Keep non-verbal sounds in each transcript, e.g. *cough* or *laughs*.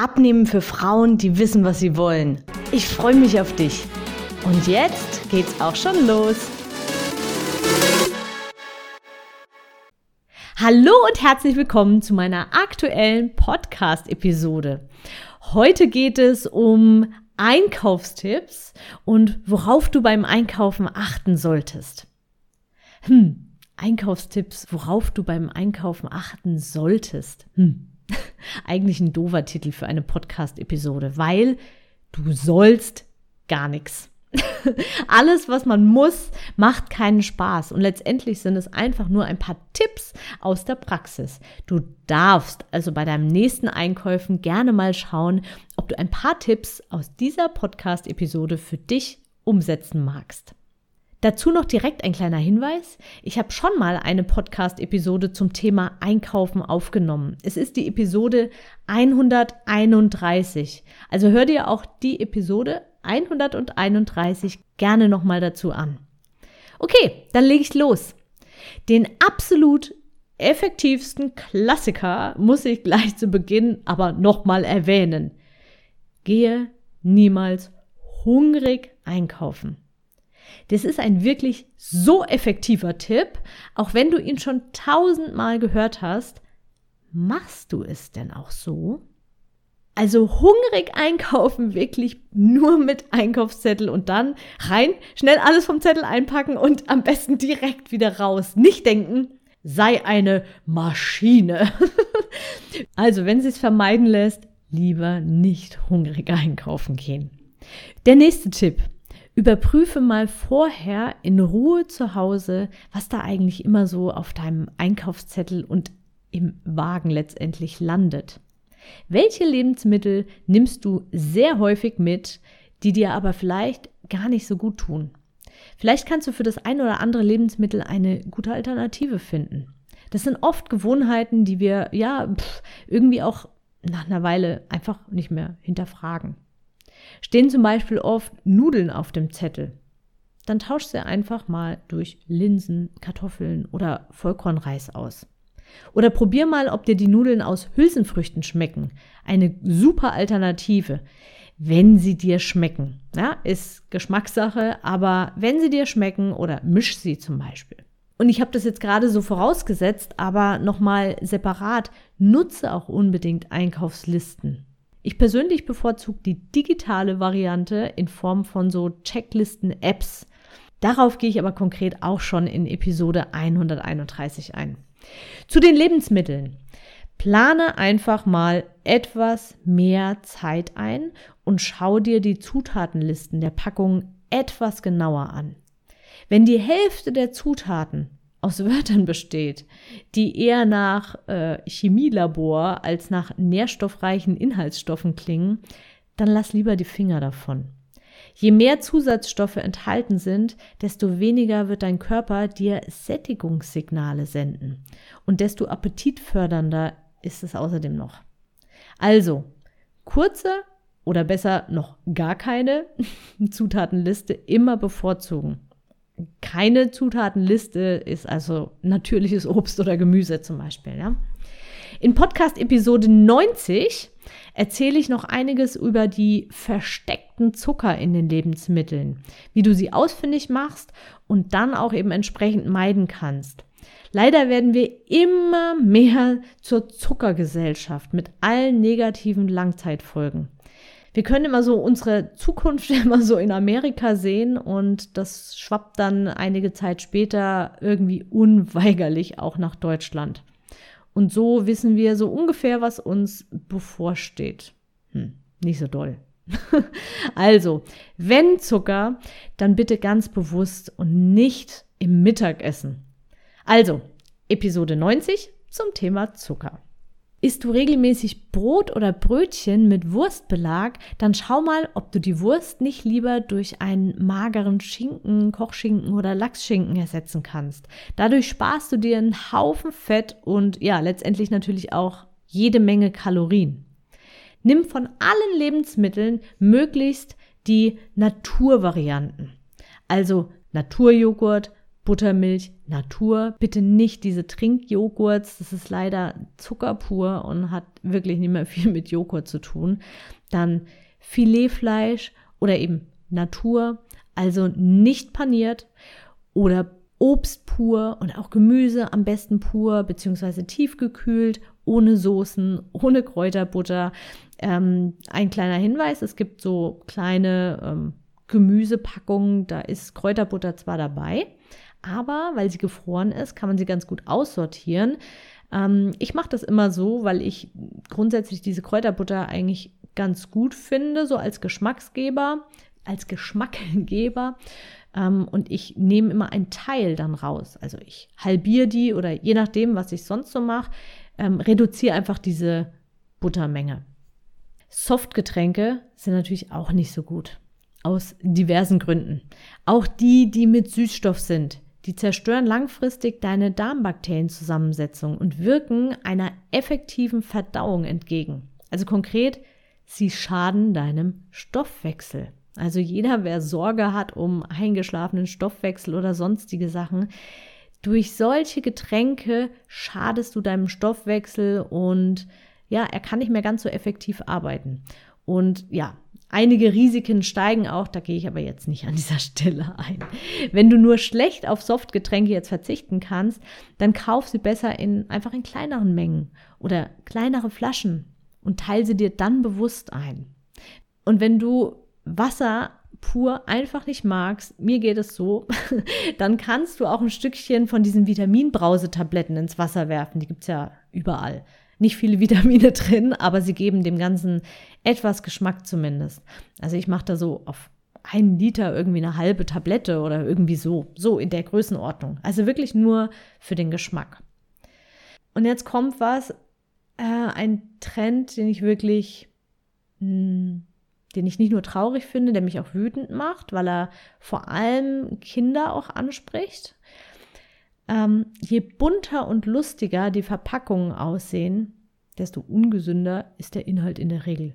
Abnehmen für Frauen, die wissen, was sie wollen. Ich freue mich auf dich. Und jetzt geht's auch schon los. Hallo und herzlich willkommen zu meiner aktuellen Podcast-Episode. Heute geht es um Einkaufstipps und worauf du beim Einkaufen achten solltest. Hm, Einkaufstipps, worauf du beim Einkaufen achten solltest. Hm. *laughs* Eigentlich ein dover Titel für eine Podcast-Episode, weil du sollst gar nichts. *laughs* Alles, was man muss, macht keinen Spaß. Und letztendlich sind es einfach nur ein paar Tipps aus der Praxis. Du darfst also bei deinem nächsten Einkäufen gerne mal schauen, ob du ein paar Tipps aus dieser Podcast-Episode für dich umsetzen magst. Dazu noch direkt ein kleiner Hinweis. Ich habe schon mal eine Podcast-Episode zum Thema Einkaufen aufgenommen. Es ist die Episode 131. Also hör dir auch die Episode 131 gerne nochmal dazu an. Okay, dann lege ich los. Den absolut effektivsten Klassiker muss ich gleich zu Beginn aber nochmal erwähnen. Gehe niemals hungrig einkaufen. Das ist ein wirklich so effektiver Tipp, auch wenn du ihn schon tausendmal gehört hast. Machst du es denn auch so? Also hungrig einkaufen, wirklich nur mit Einkaufszettel und dann rein, schnell alles vom Zettel einpacken und am besten direkt wieder raus. Nicht denken, sei eine Maschine. *laughs* also wenn sie es vermeiden lässt, lieber nicht hungrig einkaufen gehen. Der nächste Tipp. Überprüfe mal vorher in Ruhe zu Hause, was da eigentlich immer so auf deinem Einkaufszettel und im Wagen letztendlich landet. Welche Lebensmittel nimmst du sehr häufig mit, die dir aber vielleicht gar nicht so gut tun? Vielleicht kannst du für das ein oder andere Lebensmittel eine gute Alternative finden. Das sind oft Gewohnheiten, die wir ja pff, irgendwie auch nach einer Weile einfach nicht mehr hinterfragen. Stehen zum Beispiel oft Nudeln auf dem Zettel. Dann tausch sie einfach mal durch Linsen, Kartoffeln oder Vollkornreis aus. Oder probier mal, ob dir die Nudeln aus Hülsenfrüchten schmecken. Eine super Alternative, wenn sie dir schmecken. Ja, ist Geschmackssache, aber wenn sie dir schmecken oder misch sie zum Beispiel. Und ich habe das jetzt gerade so vorausgesetzt, aber nochmal separat, nutze auch unbedingt Einkaufslisten. Ich persönlich bevorzuge die digitale Variante in Form von so Checklisten-Apps. Darauf gehe ich aber konkret auch schon in Episode 131 ein. Zu den Lebensmitteln. Plane einfach mal etwas mehr Zeit ein und schau dir die Zutatenlisten der Packung etwas genauer an. Wenn die Hälfte der Zutaten aus Wörtern besteht, die eher nach äh, Chemielabor als nach nährstoffreichen Inhaltsstoffen klingen, dann lass lieber die Finger davon. Je mehr Zusatzstoffe enthalten sind, desto weniger wird dein Körper dir Sättigungssignale senden und desto appetitfördernder ist es außerdem noch. Also, kurze oder besser noch gar keine *laughs* Zutatenliste immer bevorzugen keine Zutatenliste ist also natürliches Obst oder Gemüse zum Beispiel. Ja? In Podcast Episode 90 erzähle ich noch einiges über die versteckten Zucker in den Lebensmitteln, wie du sie ausfindig machst und dann auch eben entsprechend meiden kannst. Leider werden wir immer mehr zur Zuckergesellschaft mit allen negativen Langzeitfolgen wir können immer so unsere Zukunft *laughs* immer so in Amerika sehen und das schwappt dann einige Zeit später irgendwie unweigerlich auch nach Deutschland. Und so wissen wir so ungefähr, was uns bevorsteht. Hm, nicht so doll. *laughs* also, wenn Zucker, dann bitte ganz bewusst und nicht im Mittagessen. Also, Episode 90 zum Thema Zucker. Isst du regelmäßig Brot oder Brötchen mit Wurstbelag, dann schau mal, ob du die Wurst nicht lieber durch einen mageren Schinken, Kochschinken oder Lachsschinken ersetzen kannst. Dadurch sparst du dir einen Haufen Fett und ja, letztendlich natürlich auch jede Menge Kalorien. Nimm von allen Lebensmitteln möglichst die Naturvarianten. Also Naturjoghurt, Buttermilch, Natur. Bitte nicht diese Trinkjoghurts. Das ist leider Zucker pur und hat wirklich nicht mehr *laughs* viel mit Joghurt zu tun. Dann Filetfleisch oder eben Natur, also nicht paniert oder Obst pur und auch Gemüse am besten pur beziehungsweise tiefgekühlt, ohne Soßen, ohne Kräuterbutter. Ähm, ein kleiner Hinweis, es gibt so kleine ähm, Gemüsepackungen, da ist Kräuterbutter zwar dabei, aber weil sie gefroren ist, kann man sie ganz gut aussortieren. Ähm, ich mache das immer so, weil ich grundsätzlich diese Kräuterbutter eigentlich ganz gut finde, so als Geschmacksgeber, als Geschmackgeber. Ähm, und ich nehme immer einen Teil dann raus. Also ich halbiere die oder je nachdem, was ich sonst so mache, ähm, reduziere einfach diese Buttermenge. Softgetränke sind natürlich auch nicht so gut. Aus diversen Gründen. Auch die, die mit Süßstoff sind, die zerstören langfristig deine Darmbakterienzusammensetzung und wirken einer effektiven Verdauung entgegen. Also konkret, sie schaden deinem Stoffwechsel. Also jeder, wer Sorge hat um eingeschlafenen Stoffwechsel oder sonstige Sachen, durch solche Getränke schadest du deinem Stoffwechsel und ja, er kann nicht mehr ganz so effektiv arbeiten. Und ja, Einige Risiken steigen auch, da gehe ich aber jetzt nicht an dieser Stelle ein. Wenn du nur schlecht auf Softgetränke jetzt verzichten kannst, dann kauf sie besser in einfach in kleineren Mengen oder kleinere Flaschen und teile sie dir dann bewusst ein. Und wenn du Wasser pur einfach nicht magst, mir geht es so, *laughs* dann kannst du auch ein Stückchen von diesen Vitaminbrausetabletten ins Wasser werfen. Die gibt es ja überall nicht viele *laughs* Vitamine drin, aber sie geben dem Ganzen etwas Geschmack zumindest. Also ich mache da so auf einen Liter irgendwie eine halbe Tablette oder irgendwie so, so in der Größenordnung. Also wirklich nur für den Geschmack. Und jetzt kommt was, äh, ein Trend, den ich wirklich, mh, hm, den ich nicht nur traurig finde, der mich auch wütend macht, weil er vor allem Kinder auch anspricht. Ähm, je bunter und lustiger die Verpackungen aussehen, desto ungesünder ist der Inhalt in der Regel.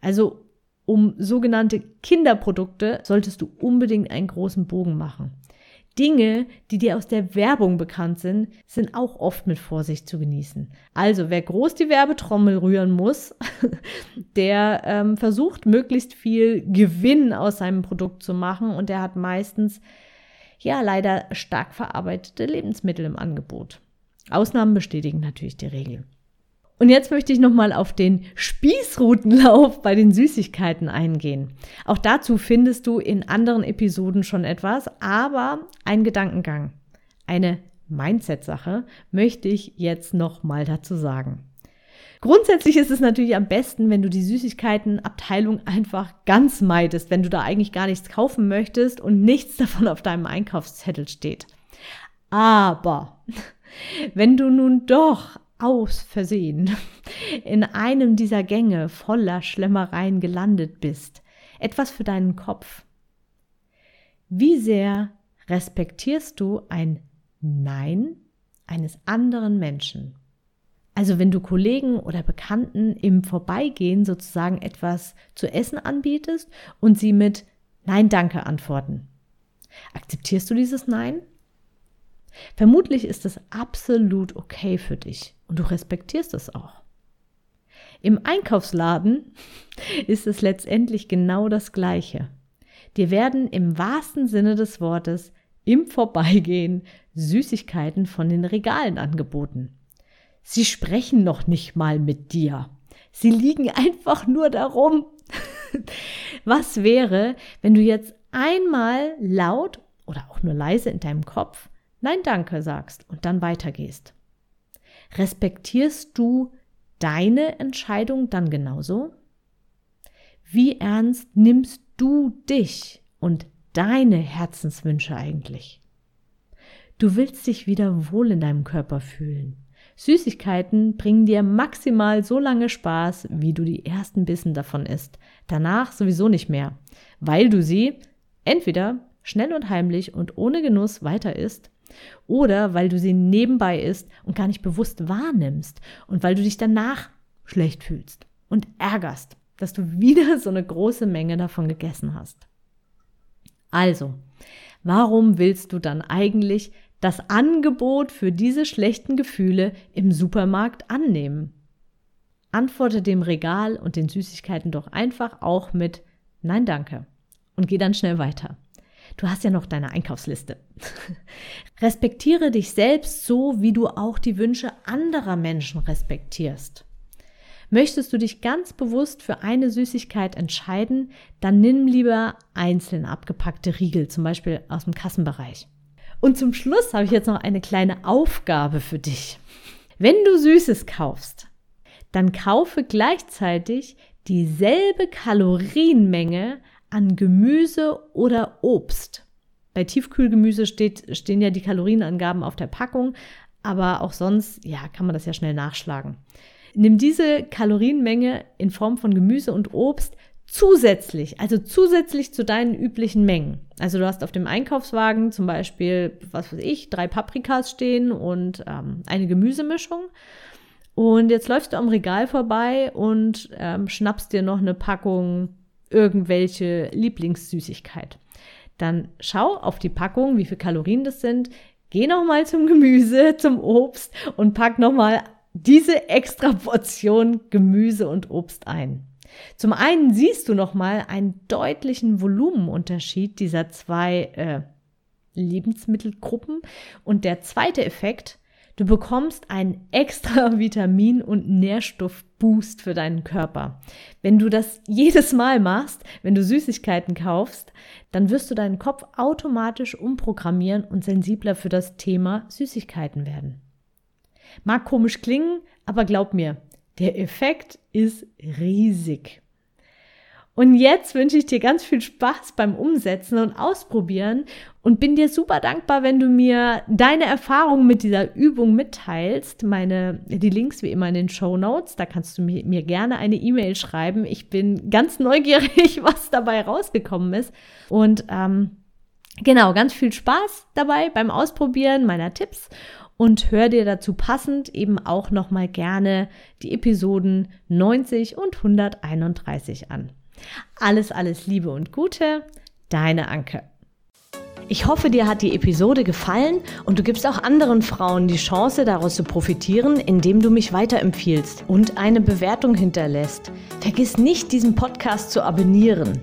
Also um sogenannte Kinderprodukte solltest du unbedingt einen großen Bogen machen. Dinge, die dir aus der Werbung bekannt sind, sind auch oft mit Vorsicht zu genießen. Also wer groß die Werbetrommel rühren muss, *laughs* der ähm, versucht möglichst viel Gewinn aus seinem Produkt zu machen und der hat meistens ja leider stark verarbeitete Lebensmittel im Angebot. Ausnahmen bestätigen natürlich die Regel. Und jetzt möchte ich nochmal auf den Spießrutenlauf bei den Süßigkeiten eingehen. Auch dazu findest du in anderen Episoden schon etwas, aber ein Gedankengang, eine Mindset-Sache möchte ich jetzt nochmal dazu sagen. Grundsätzlich ist es natürlich am besten, wenn du die Süßigkeitenabteilung einfach ganz meidest, wenn du da eigentlich gar nichts kaufen möchtest und nichts davon auf deinem Einkaufszettel steht. Aber *laughs* wenn du nun doch aus Versehen in einem dieser Gänge voller Schlemmereien gelandet bist, etwas für deinen Kopf. Wie sehr respektierst du ein Nein eines anderen Menschen? Also wenn du Kollegen oder Bekannten im Vorbeigehen sozusagen etwas zu essen anbietest und sie mit Nein danke antworten. Akzeptierst du dieses Nein? Vermutlich ist es absolut okay für dich und du respektierst es auch. Im Einkaufsladen *laughs* ist es letztendlich genau das Gleiche. Dir werden im wahrsten Sinne des Wortes im Vorbeigehen Süßigkeiten von den Regalen angeboten. Sie sprechen noch nicht mal mit dir. Sie liegen einfach nur darum. *laughs* Was wäre, wenn du jetzt einmal laut oder auch nur leise in deinem Kopf Nein, danke sagst und dann weitergehst? Respektierst du deine Entscheidung dann genauso? Wie ernst nimmst du dich und deine Herzenswünsche eigentlich? Du willst dich wieder wohl in deinem Körper fühlen. Süßigkeiten bringen dir maximal so lange Spaß, wie du die ersten Bissen davon isst. Danach sowieso nicht mehr, weil du sie entweder schnell und heimlich und ohne Genuss weiter isst oder weil du sie nebenbei isst und gar nicht bewusst wahrnimmst und weil du dich danach schlecht fühlst und ärgerst, dass du *laughs* wieder so eine große Menge davon gegessen hast. Also, warum willst du dann eigentlich das Angebot für diese schlechten Gefühle im Supermarkt annehmen? Antworte dem Regal und den Süßigkeiten doch einfach auch mit Nein, danke und geh dann schnell weiter. Du hast ja noch deine Einkaufsliste. *laughs* Respektiere dich selbst so, wie du auch die Wünsche anderer Menschen respektierst. Möchtest du dich ganz bewusst für eine Süßigkeit entscheiden, dann nimm lieber einzeln abgepackte Riegel, zum Beispiel aus dem Kassenbereich. Und zum Schluss habe ich jetzt noch eine kleine Aufgabe für dich. Wenn du Süßes kaufst, dann kaufe gleichzeitig dieselbe Kalorienmenge an Gemüse oder Obst. Bei Tiefkühlgemüse steht, stehen ja die Kalorienangaben auf der Packung, aber auch sonst, ja, kann man das ja schnell nachschlagen. Nimm diese Kalorienmenge in Form von Gemüse und Obst zusätzlich, also zusätzlich zu deinen üblichen Mengen. Also du hast auf dem Einkaufswagen zum Beispiel, was weiß ich, drei Paprikas stehen und ähm, eine Gemüsemischung. Und jetzt läufst du am Regal vorbei und ähm, schnappst dir noch eine Packung irgendwelche Lieblingssüßigkeit. Dann schau auf die Packung, wie viele Kalorien das sind. Geh nochmal zum Gemüse, *laughs* zum Obst und pack nochmal diese extra Portion Gemüse und Obst ein. Zum einen siehst du nochmal einen deutlichen Volumenunterschied dieser zwei äh, Lebensmittelgruppen. Und der zweite Effekt, Du bekommst einen extra *laughs* Vitamin- und Nährstoffboost für deinen Körper. Wenn du das jedes Mal machst, wenn du Süßigkeiten kaufst, dann wirst du deinen Kopf automatisch umprogrammieren und sensibler für das Thema Süßigkeiten werden. Mag komisch klingen, aber glaub mir, der Effekt ist riesig. Und jetzt wünsche ich dir ganz viel Spaß beim Umsetzen und Ausprobieren und bin dir super dankbar, wenn du mir deine Erfahrungen mit dieser Übung mitteilst. Meine, die Links wie immer in den Show Notes. Da kannst du mir, mir gerne eine E-Mail schreiben. Ich bin ganz neugierig, *laughs* was dabei rausgekommen ist. Und ähm, genau, ganz viel Spaß dabei beim Ausprobieren meiner Tipps und hör dir dazu passend eben auch nochmal gerne die Episoden 90 und 131 an. Alles, alles Liebe und Gute, deine Anke. Ich hoffe, dir hat die Episode gefallen und du gibst auch anderen Frauen die Chance, daraus zu profitieren, indem du mich weiterempfiehlst und eine Bewertung hinterlässt. Vergiss nicht, diesen Podcast zu abonnieren.